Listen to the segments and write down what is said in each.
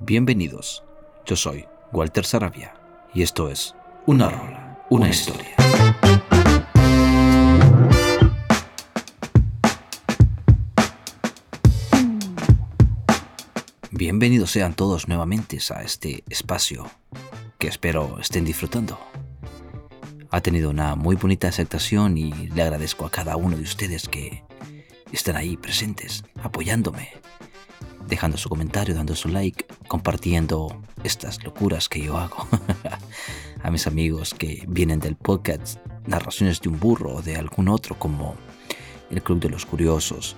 Bienvenidos, yo soy Walter Sarabia y esto es Una Rola, una historia. Bienvenidos sean todos nuevamente a este espacio que espero estén disfrutando. Ha tenido una muy bonita aceptación y le agradezco a cada uno de ustedes que están ahí presentes, apoyándome, dejando su comentario, dando su like, compartiendo estas locuras que yo hago. a mis amigos que vienen del podcast Narraciones de un burro o de algún otro como El Club de los Curiosos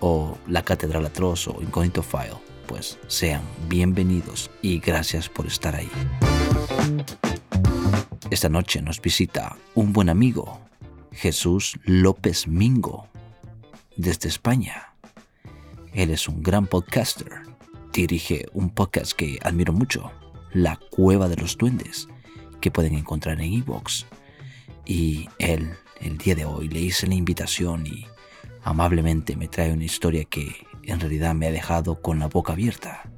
o La Catedral Atroz o Incognito File, pues sean bienvenidos y gracias por estar ahí. Esta noche nos visita un buen amigo, Jesús López Mingo, desde España. Él es un gran podcaster. Dirige un podcast que admiro mucho, La Cueva de los Duendes, que pueden encontrar en Evox. Y él, el día de hoy, le hice la invitación y amablemente me trae una historia que en realidad me ha dejado con la boca abierta.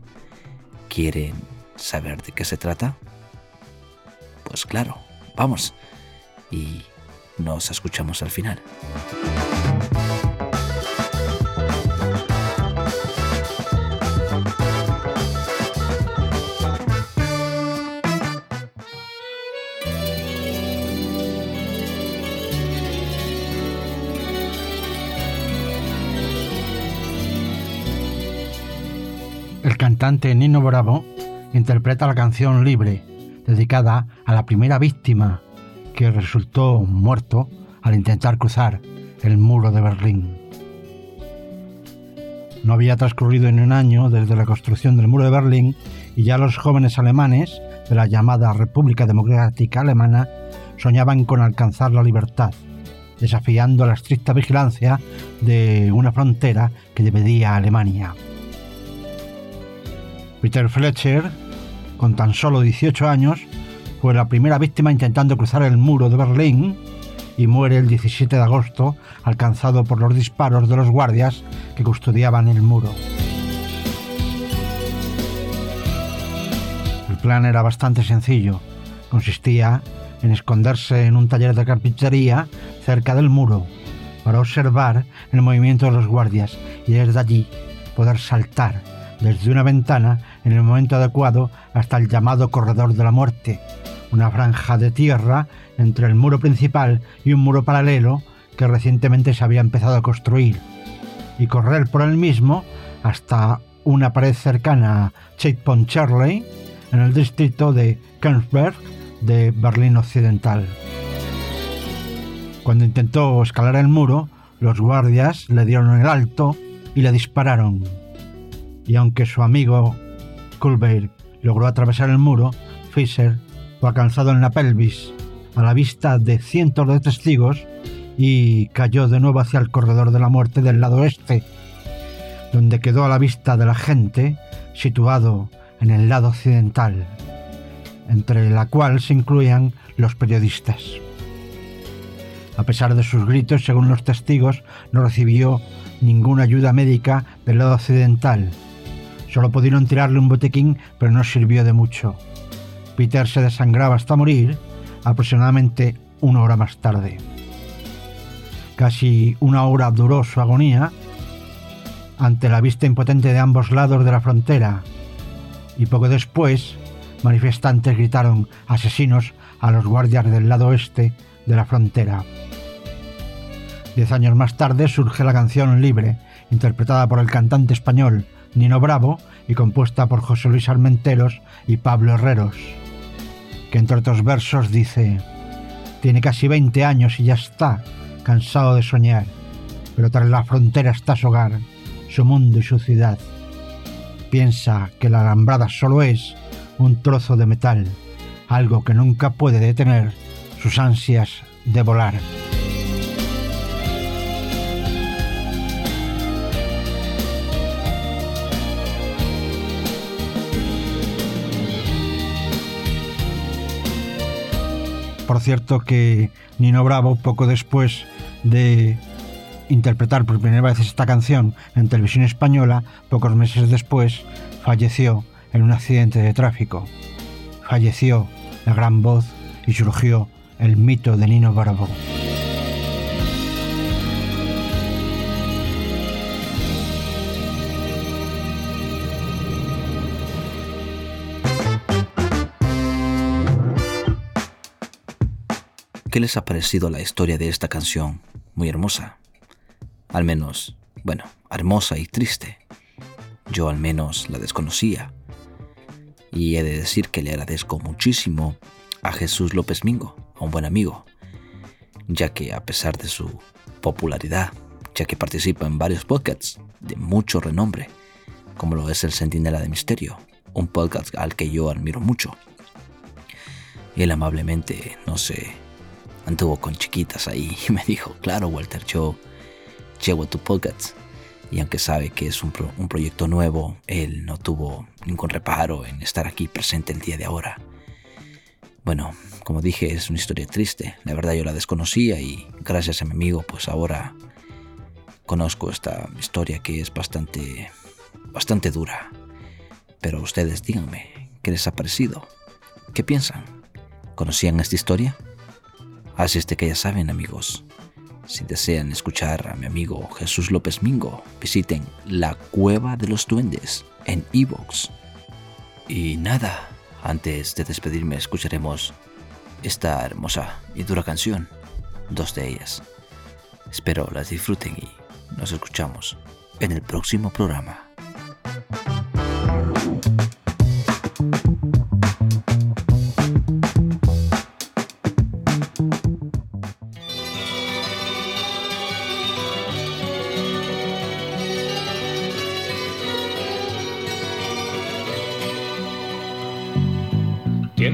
¿Quieren saber de qué se trata? Pues claro, vamos. Y nos escuchamos al final. Cantante Nino Bravo interpreta la canción Libre, dedicada a la primera víctima que resultó muerto al intentar cruzar el muro de Berlín. No había transcurrido ni un año desde la construcción del muro de Berlín y ya los jóvenes alemanes de la llamada República Democrática Alemana soñaban con alcanzar la libertad, desafiando la estricta vigilancia de una frontera que dividía a Alemania. Peter Fletcher, con tan solo 18 años, fue la primera víctima intentando cruzar el muro de Berlín y muere el 17 de agosto alcanzado por los disparos de los guardias que custodiaban el muro. El plan era bastante sencillo. Consistía en esconderse en un taller de carpintería cerca del muro para observar el movimiento de los guardias y desde allí poder saltar desde una ventana en el momento adecuado hasta el llamado corredor de la muerte, una franja de tierra entre el muro principal y un muro paralelo que recientemente se había empezado a construir, y correr por el mismo hasta una pared cercana a Checkpoint en el distrito de Kensberg de Berlín Occidental. Cuando intentó escalar el muro, los guardias le dieron el alto y le dispararon y aunque su amigo Culver logró atravesar el muro, Fisher fue alcanzado en la pelvis a la vista de cientos de testigos y cayó de nuevo hacia el corredor de la muerte del lado este, donde quedó a la vista de la gente situado en el lado occidental, entre la cual se incluían los periodistas. A pesar de sus gritos, según los testigos, no recibió ninguna ayuda médica del lado occidental, Solo pudieron tirarle un botequín, pero no sirvió de mucho. Peter se desangraba hasta morir, aproximadamente una hora más tarde. Casi una hora duró su agonía ante la vista impotente de ambos lados de la frontera, y poco después manifestantes gritaron asesinos a los guardias del lado oeste de la frontera. Diez años más tarde surge la canción Libre, interpretada por el cantante español Nino Bravo y compuesta por José Luis Armenteros y Pablo Herreros, que entre otros versos dice, tiene casi 20 años y ya está, cansado de soñar, pero tras la frontera está su hogar, su mundo y su ciudad. Piensa que la alambrada solo es un trozo de metal, algo que nunca puede detener sus ansias de volar. Por cierto que Nino Bravo, poco después de interpretar por primera vez esta canción en televisión española, pocos meses después falleció en un accidente de tráfico. Falleció la gran voz y surgió el mito de Nino Bravo. ¿Qué les ha parecido la historia de esta canción? Muy hermosa. Al menos, bueno, hermosa y triste. Yo al menos la desconocía. Y he de decir que le agradezco muchísimo a Jesús López Mingo, a un buen amigo, ya que a pesar de su popularidad, ya que participa en varios podcasts de mucho renombre, como lo es el Centinela de Misterio, un podcast al que yo admiro mucho. Él amablemente, no sé, anduvo con chiquitas ahí y me dijo, claro Walter, yo llevo tu podcast. Y aunque sabe que es un, un proyecto nuevo, él no tuvo ningún reparo en estar aquí presente el día de ahora. Bueno, como dije, es una historia triste. La verdad yo la desconocía y gracias a mi amigo pues ahora conozco esta historia que es bastante, bastante dura. Pero ustedes díganme, ¿qué les ha parecido? ¿Qué piensan? ¿Conocían esta historia? Así es de que ya saben amigos, si desean escuchar a mi amigo Jesús López Mingo, visiten La Cueva de los Duendes en Evox. Y nada, antes de despedirme escucharemos esta hermosa y dura canción, dos de ellas. Espero las disfruten y nos escuchamos en el próximo programa.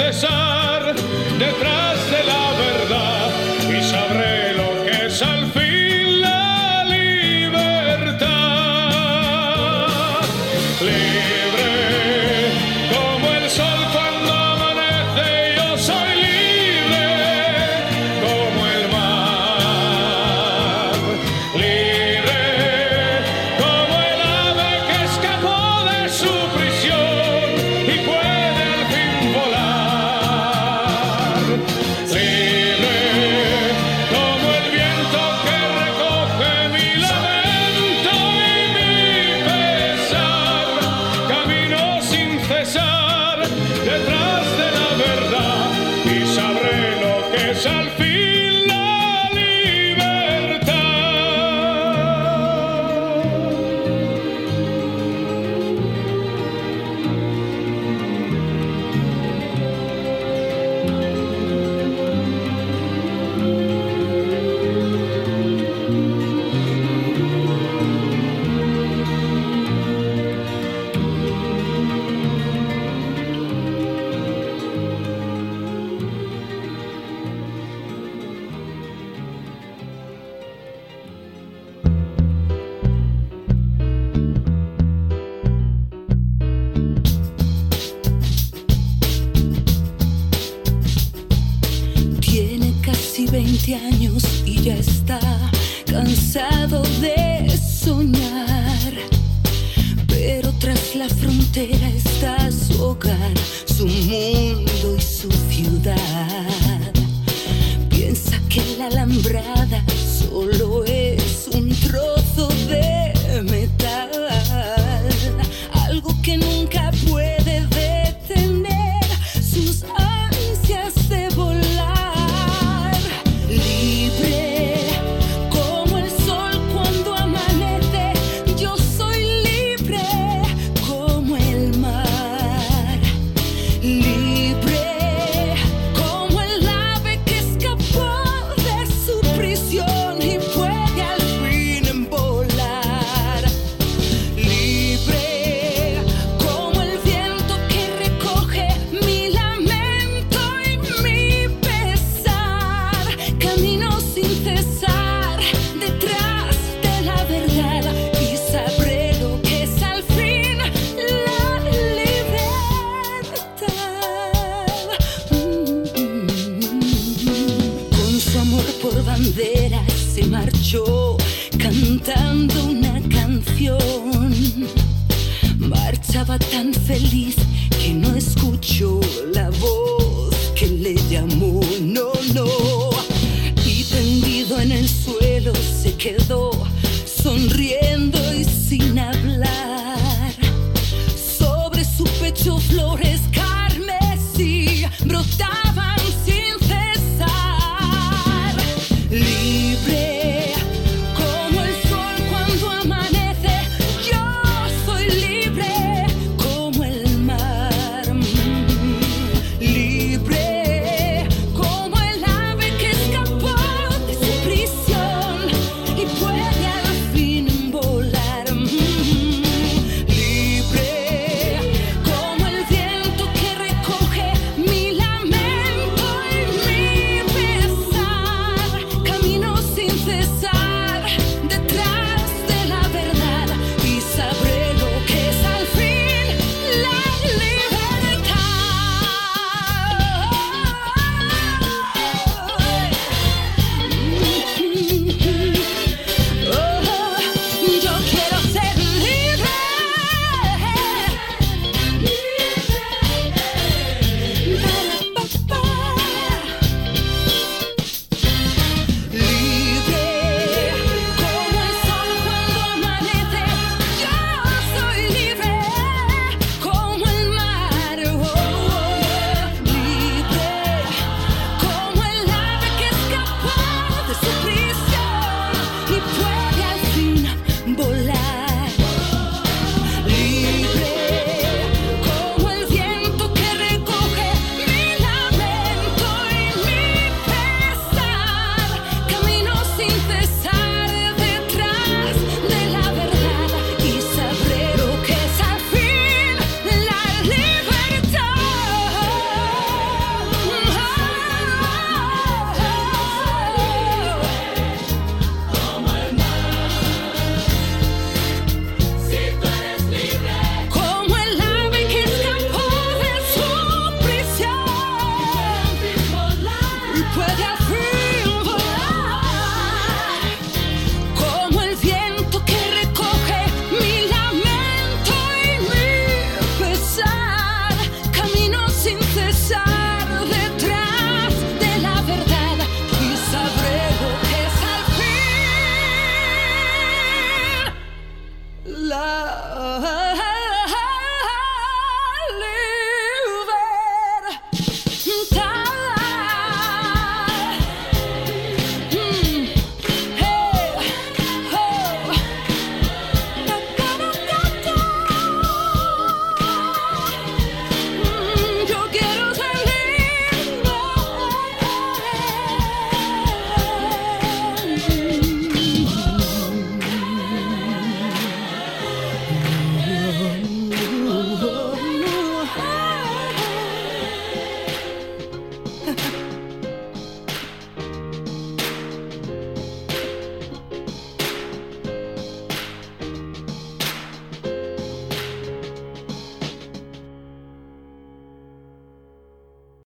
Sin cesar detrás años y ya está cansado de soñar. Pero tras la frontera está su hogar, su mundo y su amor.